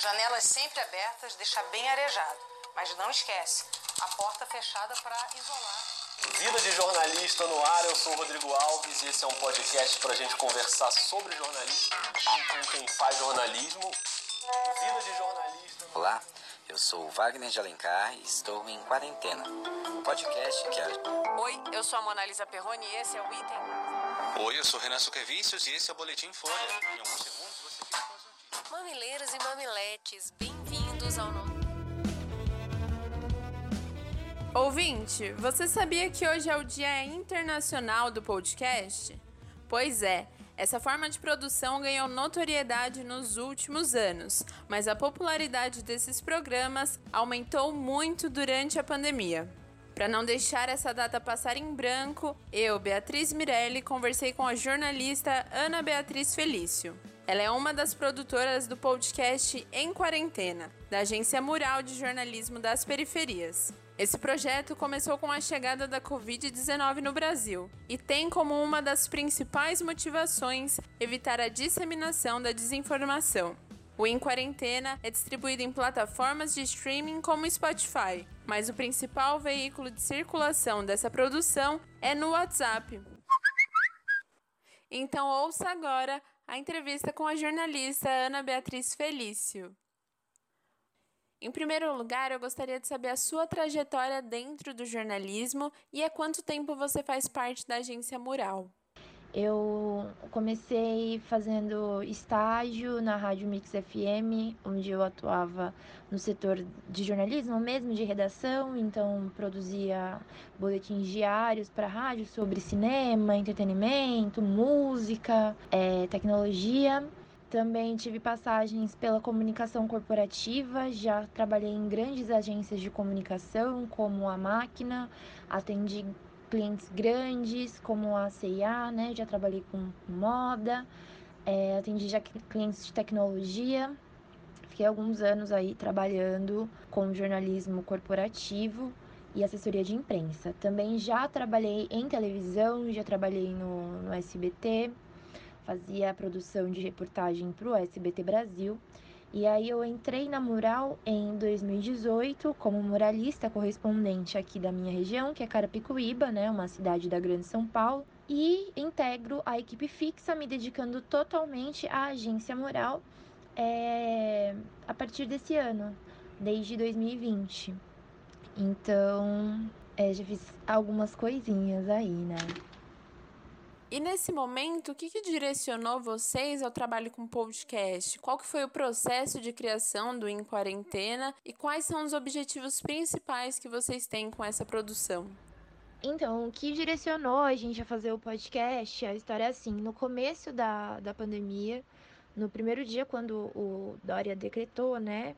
Janelas sempre abertas deixa bem arejado, mas não esquece, a porta fechada para isolar. Vida de jornalista no ar, eu sou o Rodrigo Alves e esse é um podcast para a gente conversar sobre jornalismo com quem faz jornalismo. Vida de jornalista. Olá, eu sou o Wagner de Alencar e estou em quarentena. O podcast que é. Oi, eu sou a Mona Lisa Perrone e esse é o Item. Oi, eu sou o Renan Suquevicius e esse é o Boletim Folha. Em alguns segundos Mamileiros e mamiletes, bem-vindos ao novo. Ouvinte, você sabia que hoje é o Dia Internacional do Podcast? Pois é, essa forma de produção ganhou notoriedade nos últimos anos, mas a popularidade desses programas aumentou muito durante a pandemia. Para não deixar essa data passar em branco, eu, Beatriz Mirelli, conversei com a jornalista Ana Beatriz Felício. Ela é uma das produtoras do podcast Em Quarentena, da agência Mural de Jornalismo das Periferias. Esse projeto começou com a chegada da Covid-19 no Brasil e tem como uma das principais motivações evitar a disseminação da desinformação. O Em Quarentena é distribuído em plataformas de streaming como Spotify, mas o principal veículo de circulação dessa produção é no WhatsApp. Então ouça agora a entrevista com a jornalista Ana Beatriz Felício. Em primeiro lugar, eu gostaria de saber a sua trajetória dentro do jornalismo e há quanto tempo você faz parte da agência Mural. Eu comecei fazendo estágio na Rádio Mix FM, onde eu atuava no setor de jornalismo mesmo, de redação, então produzia boletins diários para rádio sobre cinema, entretenimento, música, é, tecnologia. Também tive passagens pela comunicação corporativa, já trabalhei em grandes agências de comunicação, como a Máquina, atendi clientes grandes como a CIA, né? Já trabalhei com moda, é, atendi já clientes de tecnologia. Fiquei alguns anos aí trabalhando com jornalismo corporativo e assessoria de imprensa. Também já trabalhei em televisão, já trabalhei no, no SBT, fazia produção de reportagem para o SBT Brasil e aí eu entrei na Mural em 2018 como muralista correspondente aqui da minha região, que é Carapicuíba, né, uma cidade da Grande São Paulo, e integro a equipe fixa, me dedicando totalmente à agência Mural é, a partir desse ano, desde 2020. Então, é, já fiz algumas coisinhas aí, né? E nesse momento, o que, que direcionou vocês ao trabalho com podcast? Qual que foi o processo de criação do Em Quarentena e quais são os objetivos principais que vocês têm com essa produção? Então, o que direcionou a gente a fazer o podcast, a história é assim, no começo da, da pandemia, no primeiro dia quando o Dória decretou, né,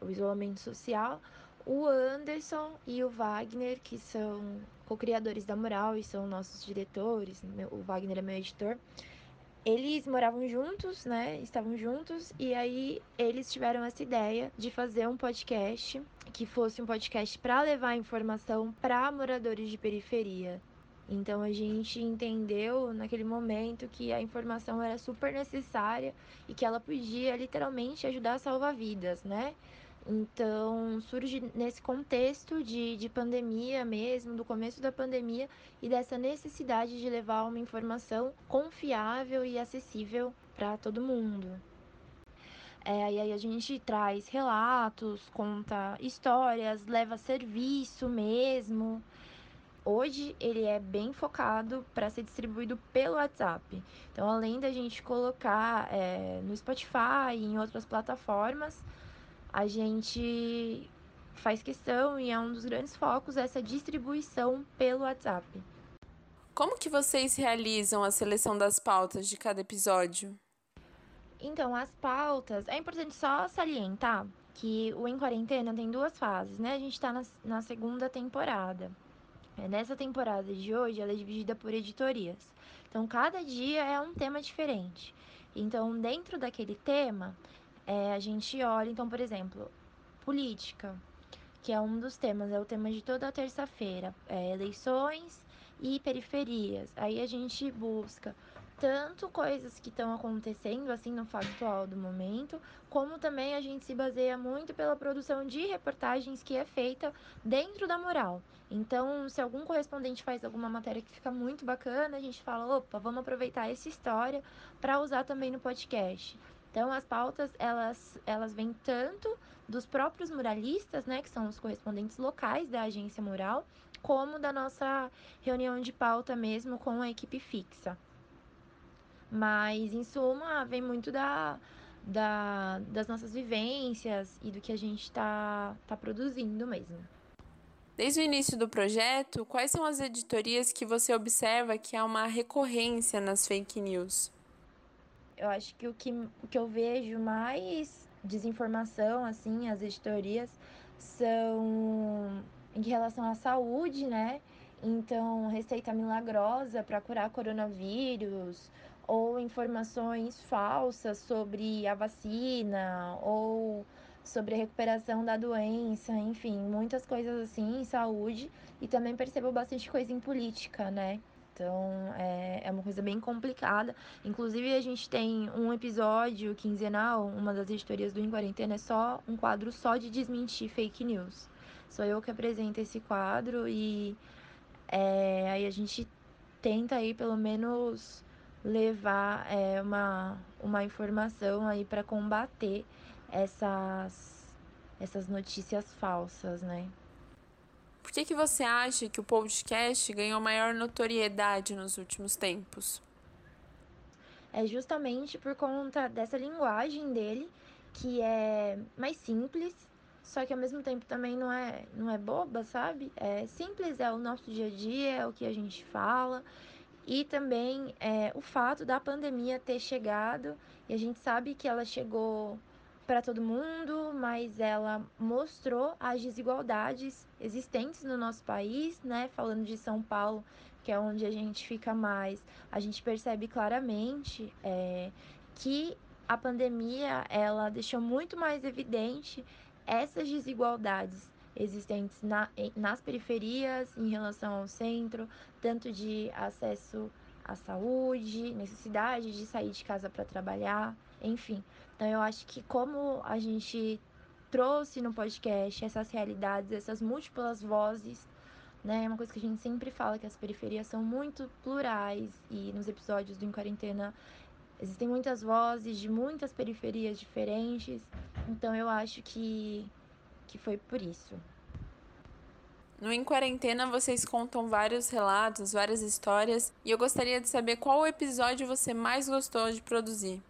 o isolamento social, o Anderson e o Wagner, que são co-criadores da Mural e são nossos diretores, o Wagner é meu editor, eles moravam juntos, né? Estavam juntos e aí eles tiveram essa ideia de fazer um podcast que fosse um podcast para levar informação para moradores de periferia. Então a gente entendeu naquele momento que a informação era super necessária e que ela podia literalmente ajudar a salvar vidas, né? Então, surge nesse contexto de, de pandemia mesmo, do começo da pandemia, e dessa necessidade de levar uma informação confiável e acessível para todo mundo. É, e aí a gente traz relatos, conta histórias, leva serviço mesmo. Hoje ele é bem focado para ser distribuído pelo WhatsApp. Então, além da gente colocar é, no Spotify e em outras plataformas, a gente faz questão e é um dos grandes focos essa distribuição pelo WhatsApp. Como que vocês realizam a seleção das pautas de cada episódio? Então, as pautas, é importante só salientar que o Em Quarentena tem duas fases, né? A gente está na, na segunda temporada. É, nessa temporada de hoje, ela é dividida por editorias. Então, cada dia é um tema diferente. Então, dentro daquele tema, é, a gente olha, então, por exemplo, política, que é um dos temas, é o tema de toda terça-feira, é, eleições e periferias. Aí a gente busca tanto coisas que estão acontecendo assim no factual do momento, como também a gente se baseia muito pela produção de reportagens que é feita dentro da moral. Então, se algum correspondente faz alguma matéria que fica muito bacana, a gente fala, opa, vamos aproveitar essa história para usar também no podcast. Então, as pautas, elas, elas vêm tanto dos próprios muralistas, né, que são os correspondentes locais da agência mural, como da nossa reunião de pauta mesmo com a equipe fixa. Mas, em suma, vem muito da, da, das nossas vivências e do que a gente está tá produzindo mesmo. Desde o início do projeto, quais são as editorias que você observa que há uma recorrência nas fake news? Eu acho que o que, o que eu vejo mais desinformação, assim, as editorias, são em relação à saúde, né? Então, receita milagrosa para curar coronavírus, ou informações falsas sobre a vacina ou sobre a recuperação da doença, enfim, muitas coisas assim em saúde e também percebo bastante coisa em política, né? Então é, é uma coisa bem complicada. Inclusive, a gente tem um episódio quinzenal, uma das editorias do Em Quarentena, é só um quadro só de desmentir fake news. Sou eu que apresento esse quadro e é, aí a gente tenta aí pelo menos levar é, uma, uma informação aí para combater essas, essas notícias falsas, né? Por que, que você acha que o podcast ganhou maior notoriedade nos últimos tempos? É justamente por conta dessa linguagem dele, que é mais simples, só que ao mesmo tempo também não é, não é boba, sabe? É simples, é o nosso dia a dia, é o que a gente fala e também é, o fato da pandemia ter chegado, e a gente sabe que ela chegou para todo mundo, mas ela mostrou as desigualdades existentes no nosso país, né? Falando de São Paulo, que é onde a gente fica mais, a gente percebe claramente é, que a pandemia ela deixou muito mais evidente essas desigualdades existentes na, nas periferias em relação ao centro, tanto de acesso à saúde, necessidade de sair de casa para trabalhar, enfim. Então eu acho que como a gente trouxe no podcast essas realidades, essas múltiplas vozes, né? É uma coisa que a gente sempre fala que as periferias são muito plurais e nos episódios do Em Quarentena existem muitas vozes de muitas periferias diferentes. Então eu acho que que foi por isso. No Em Quarentena vocês contam vários relatos, várias histórias, e eu gostaria de saber qual episódio você mais gostou de produzir.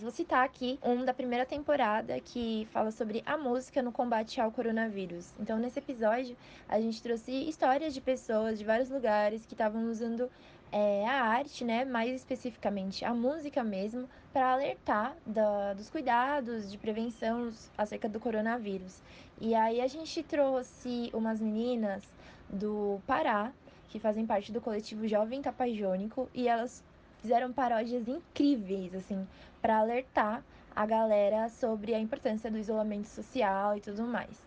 Vou citar aqui um da primeira temporada que fala sobre a música no combate ao coronavírus. Então, nesse episódio, a gente trouxe histórias de pessoas de vários lugares que estavam usando é, a arte, né, mais especificamente a música mesmo, para alertar da, dos cuidados de prevenção acerca do coronavírus. E aí a gente trouxe umas meninas do Pará, que fazem parte do coletivo Jovem Tapajônico, e elas fizeram paródias incríveis, assim, para alertar a galera sobre a importância do isolamento social e tudo mais.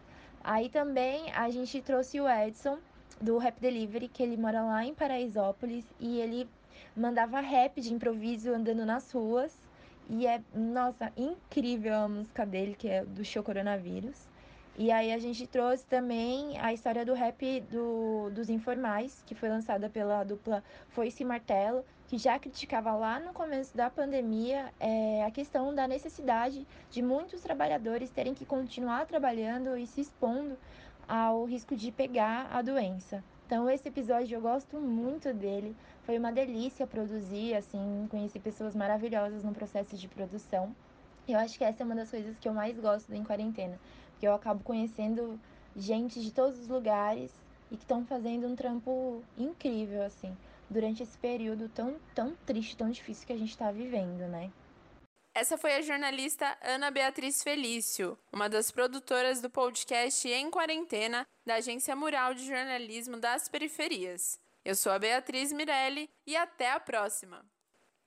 Aí também a gente trouxe o Edson, do Rap Delivery, que ele mora lá em Paraisópolis e ele mandava rap de improviso andando nas ruas. E é, nossa, incrível a música dele, que é do show Coronavírus. E aí a gente trouxe também a história do rap do, dos informais, que foi lançada pela dupla Foice e Martelo, que já criticava lá no começo da pandemia é, a questão da necessidade de muitos trabalhadores terem que continuar trabalhando e se expondo ao risco de pegar a doença. Então esse episódio eu gosto muito dele. Foi uma delícia produzir, assim, conheci pessoas maravilhosas no processo de produção. Eu acho que essa é uma das coisas que eu mais gosto em quarentena, porque eu acabo conhecendo gente de todos os lugares e que estão fazendo um trampo incrível assim, durante esse período tão tão triste, tão difícil que a gente está vivendo, né? Essa foi a jornalista Ana Beatriz Felício, uma das produtoras do podcast Em Quarentena, da Agência Mural de Jornalismo das Periferias. Eu sou a Beatriz Mirelli e até a próxima!